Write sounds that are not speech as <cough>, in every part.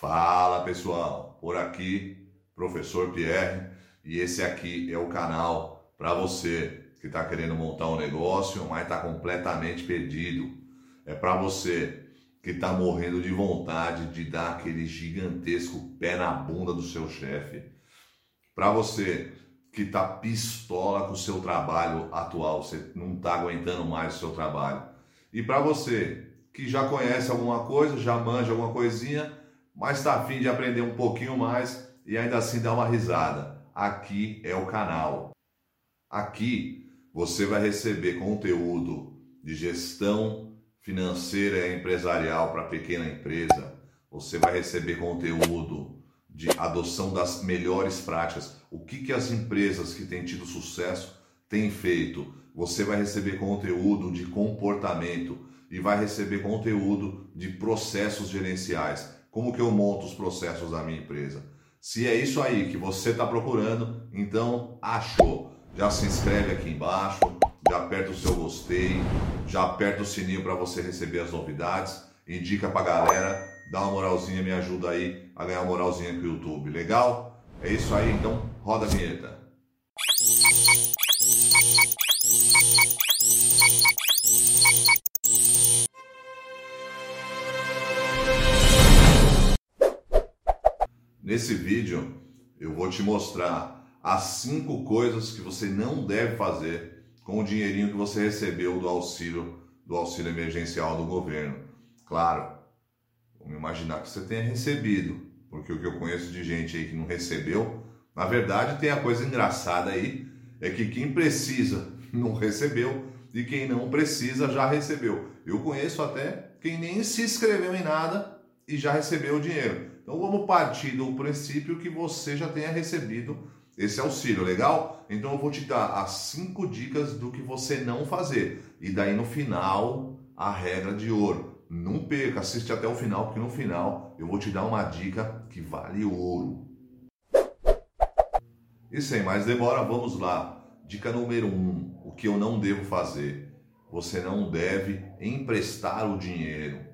Fala pessoal, por aqui, professor Pierre, e esse aqui é o canal para você que está querendo montar um negócio, mas está completamente perdido. É para você que está morrendo de vontade de dar aquele gigantesco pé na bunda do seu chefe. Para você que está pistola com o seu trabalho atual, você não está aguentando mais o seu trabalho. E para você que já conhece alguma coisa, já manja alguma coisinha, mas está afim de aprender um pouquinho mais e ainda assim dar uma risada. Aqui é o canal. Aqui você vai receber conteúdo de gestão financeira e empresarial para pequena empresa. Você vai receber conteúdo de adoção das melhores práticas. O que, que as empresas que têm tido sucesso têm feito? Você vai receber conteúdo de comportamento e vai receber conteúdo de processos gerenciais. Como que eu monto os processos da minha empresa? Se é isso aí que você está procurando, então achou. Já se inscreve aqui embaixo, já aperta o seu gostei, já aperta o sininho para você receber as novidades, indica para a galera, dá uma moralzinha, me ajuda aí a ganhar uma moralzinha com o YouTube. Legal? É isso aí, então roda a vinheta. Nesse vídeo eu vou te mostrar as cinco coisas que você não deve fazer com o dinheirinho que você recebeu do auxílio do auxílio emergencial do governo. Claro, vamos imaginar que você tenha recebido, porque o que eu conheço de gente aí que não recebeu, na verdade tem a coisa engraçada aí, é que quem precisa <laughs> não recebeu e quem não precisa já recebeu. Eu conheço até quem nem se inscreveu em nada e já recebeu o dinheiro. Então vamos partir do princípio que você já tenha recebido esse auxílio, legal? Então eu vou te dar as cinco dicas do que você não fazer. E daí no final, a regra de ouro. Não perca, assiste até o final, porque no final eu vou te dar uma dica que vale ouro. E sem mais demora, vamos lá. Dica número um: o que eu não devo fazer? Você não deve emprestar o dinheiro.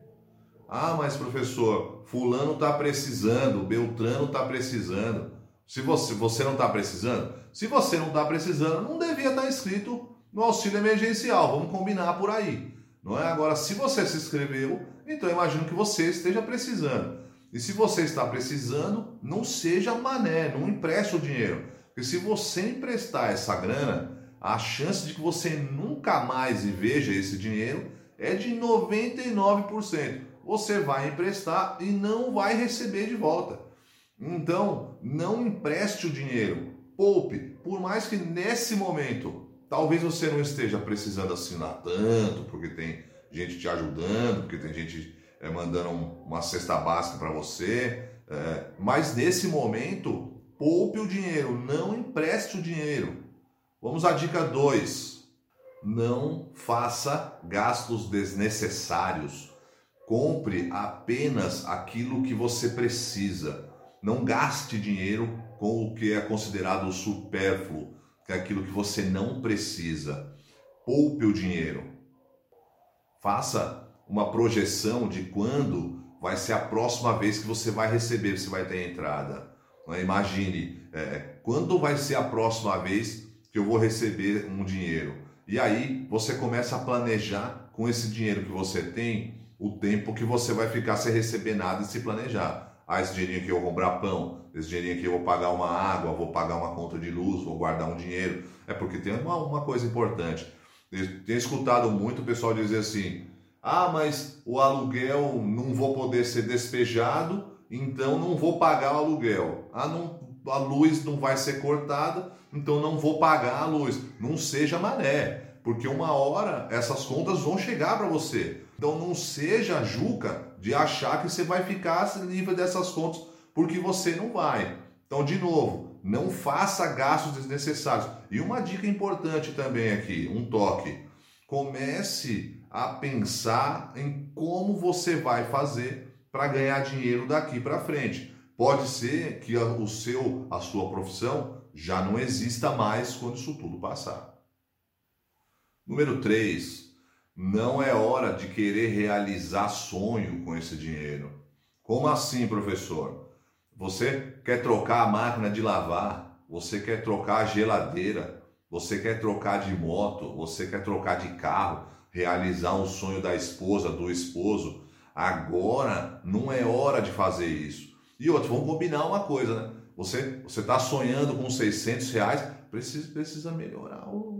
Ah, mas professor, fulano está precisando, Beltrano está precisando. Se você, você não está precisando, se você não está precisando, não devia estar tá inscrito no auxílio emergencial. Vamos combinar por aí. Não é? Agora, se você se inscreveu, então imagino que você esteja precisando. E se você está precisando, não seja mané, não empreste o dinheiro. Porque se você emprestar essa grana, a chance de que você nunca mais veja esse dinheiro é de 99% você vai emprestar e não vai receber de volta. Então, não empreste o dinheiro, poupe, por mais que nesse momento talvez você não esteja precisando assinar tanto, porque tem gente te ajudando, porque tem gente é, mandando uma cesta básica para você, é, mas nesse momento, poupe o dinheiro, não empreste o dinheiro. Vamos à dica 2. Não faça gastos desnecessários. Compre apenas aquilo que você precisa. Não gaste dinheiro com o que é considerado supérfluo, que é aquilo que você não precisa. Poupe o dinheiro. Faça uma projeção de quando vai ser a próxima vez que você vai receber, você vai ter entrada. Imagine, é, quando vai ser a próxima vez que eu vou receber um dinheiro? E aí você começa a planejar com esse dinheiro que você tem o tempo que você vai ficar sem receber nada e se planejar. Ah, esse dinheirinho aqui eu vou comprar pão, esse dinheirinho aqui eu vou pagar uma água, vou pagar uma conta de luz, vou guardar um dinheiro. É porque tem uma, uma coisa importante. Eu tenho escutado muito o pessoal dizer assim: ah, mas o aluguel não vou poder ser despejado, então não vou pagar o aluguel. Ah, não, a luz não vai ser cortada, então não vou pagar a luz. Não seja mané, porque uma hora essas contas vão chegar para você. Então não seja juca de achar que você vai ficar livre dessas contas, porque você não vai. Então, de novo, não faça gastos desnecessários. E uma dica importante também aqui, um toque. Comece a pensar em como você vai fazer para ganhar dinheiro daqui para frente. Pode ser que o seu, a sua profissão já não exista mais quando isso tudo passar. Número 3, não é hora de querer realizar sonho com esse dinheiro. Como assim, professor? Você quer trocar a máquina de lavar, você quer trocar a geladeira, você quer trocar de moto, você quer trocar de carro, realizar um sonho da esposa, do esposo. Agora não é hora de fazer isso. E outro, vamos combinar uma coisa, né? Você está sonhando com 600 reais, precisa, precisa melhorar o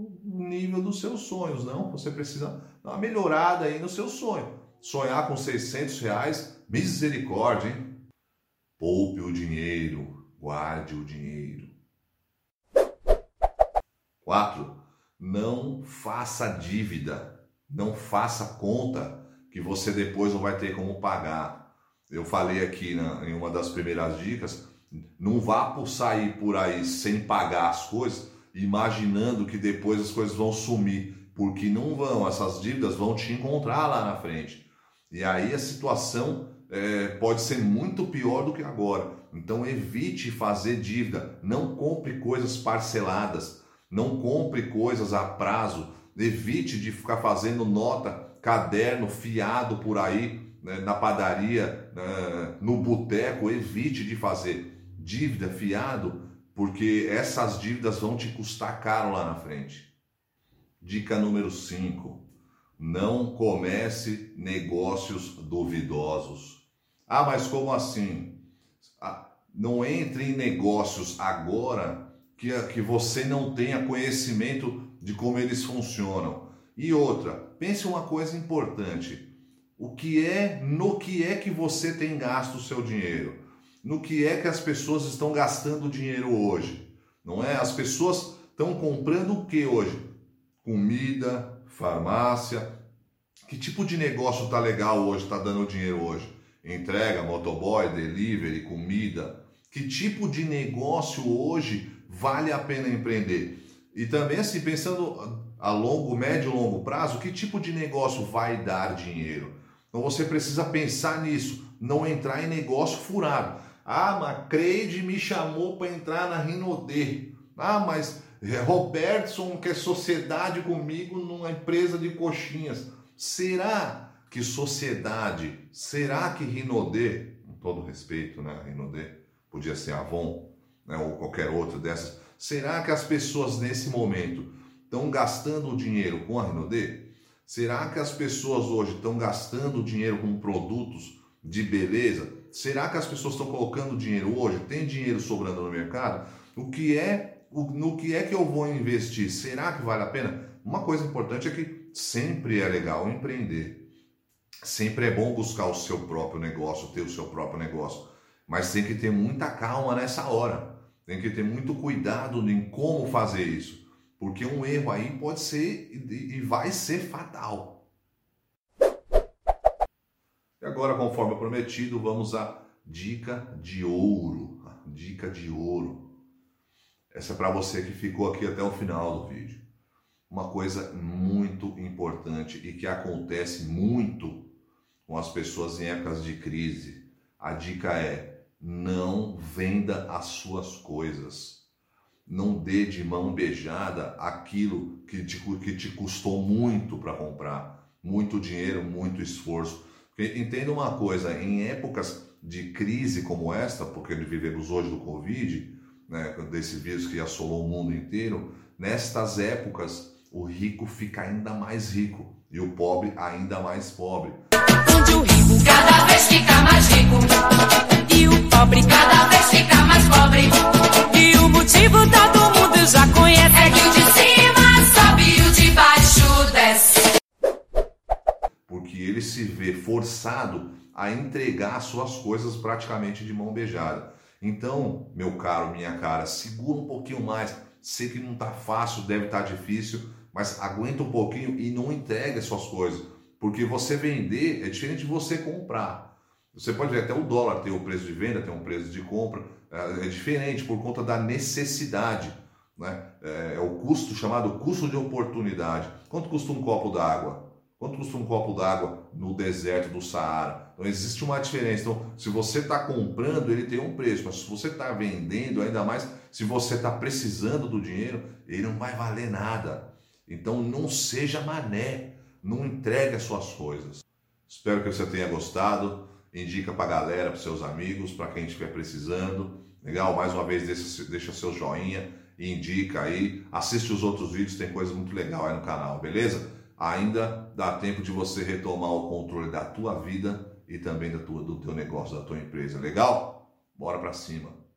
nível dos seus sonhos, não? Você precisa dar uma melhorada aí no seu sonho. Sonhar com 600 reais, misericórdia, hein? Poupe o dinheiro, guarde o dinheiro. 4. Não faça dívida, não faça conta que você depois não vai ter como pagar. Eu falei aqui na, em uma das primeiras dicas, não vá por sair por aí sem pagar as coisas, imaginando que depois as coisas vão sumir, porque não vão, essas dívidas vão te encontrar lá na frente. E aí a situação é, pode ser muito pior do que agora. Então evite fazer dívida, não compre coisas parceladas, não compre coisas a prazo, evite de ficar fazendo nota, caderno fiado por aí né, na padaria, né, no boteco, evite de fazer dívida fiado, porque essas dívidas vão te custar caro lá na frente. Dica número 5. Não comece negócios duvidosos. Ah, mas como assim? Ah, não entre em negócios agora que, que você não tenha conhecimento de como eles funcionam. E outra, pense uma coisa importante. O que é, no que é que você tem gasto o seu dinheiro? No que é que as pessoas estão gastando dinheiro hoje? Não é? As pessoas estão comprando o que hoje? Comida, farmácia. Que tipo de negócio tá legal hoje, tá dando dinheiro hoje? Entrega, motoboy, delivery, comida. Que tipo de negócio hoje vale a pena empreender? E também, assim, pensando a longo, médio e longo prazo, que tipo de negócio vai dar dinheiro? Então você precisa pensar nisso, não entrar em negócio furado. Ah, mas Creide me chamou para entrar na Rinodê. Ah, mas Robertson quer sociedade comigo numa empresa de coxinhas. Será que sociedade, será que Rinodê, com todo respeito, né, Rinodê, podia ser Avon, né, ou qualquer outra dessas, será que as pessoas nesse momento estão gastando o dinheiro com a Renaudet? Será que as pessoas hoje estão gastando dinheiro com produtos de beleza? Será que as pessoas estão colocando dinheiro hoje? Tem dinheiro sobrando no mercado? O que é, no que é que eu vou investir? Será que vale a pena? Uma coisa importante é que sempre é legal empreender. Sempre é bom buscar o seu próprio negócio, ter o seu próprio negócio. Mas tem que ter muita calma nessa hora. Tem que ter muito cuidado em como fazer isso. Porque um erro aí pode ser e vai ser fatal. Agora, conforme prometido, vamos à dica de ouro. Dica de ouro. Essa é para você que ficou aqui até o final do vídeo. Uma coisa muito importante e que acontece muito com as pessoas em épocas de crise. A dica é não venda as suas coisas. Não dê de mão beijada aquilo que te, que te custou muito para comprar, muito dinheiro, muito esforço. Porque entenda uma coisa: em épocas de crise como esta, porque vivemos hoje do Covid, né, desse vírus que assolou o mundo inteiro, nestas épocas o rico fica ainda mais rico e o pobre ainda mais pobre. Onde o rico cada vez fica mais rico forçado a entregar suas coisas praticamente de mão beijada. Então, meu caro, minha cara, segura um pouquinho mais. Sei que não tá fácil, deve estar tá difícil, mas aguenta um pouquinho e não entregue as suas coisas. Porque você vender é diferente de você comprar. Você pode ver até o dólar tem o preço de venda, tem um preço de compra, é, é diferente por conta da necessidade. Né? É, é o custo chamado custo de oportunidade. Quanto custa um copo d'água? Quanto custa um copo d'água no deserto do Saara? Então existe uma diferença. Então, se você está comprando, ele tem um preço, mas se você está vendendo, ainda mais se você está precisando do dinheiro, ele não vai valer nada. Então não seja mané, não entregue as suas coisas. Espero que você tenha gostado. indica para galera, para seus amigos, para quem estiver precisando. Legal? Mais uma vez, deixa, deixa seu joinha e indica aí. Assiste os outros vídeos, tem coisa muito legal aí no canal, beleza? Ainda dá tempo de você retomar o controle da tua vida e também da tua, do teu negócio, da tua empresa. Legal? Bora para cima.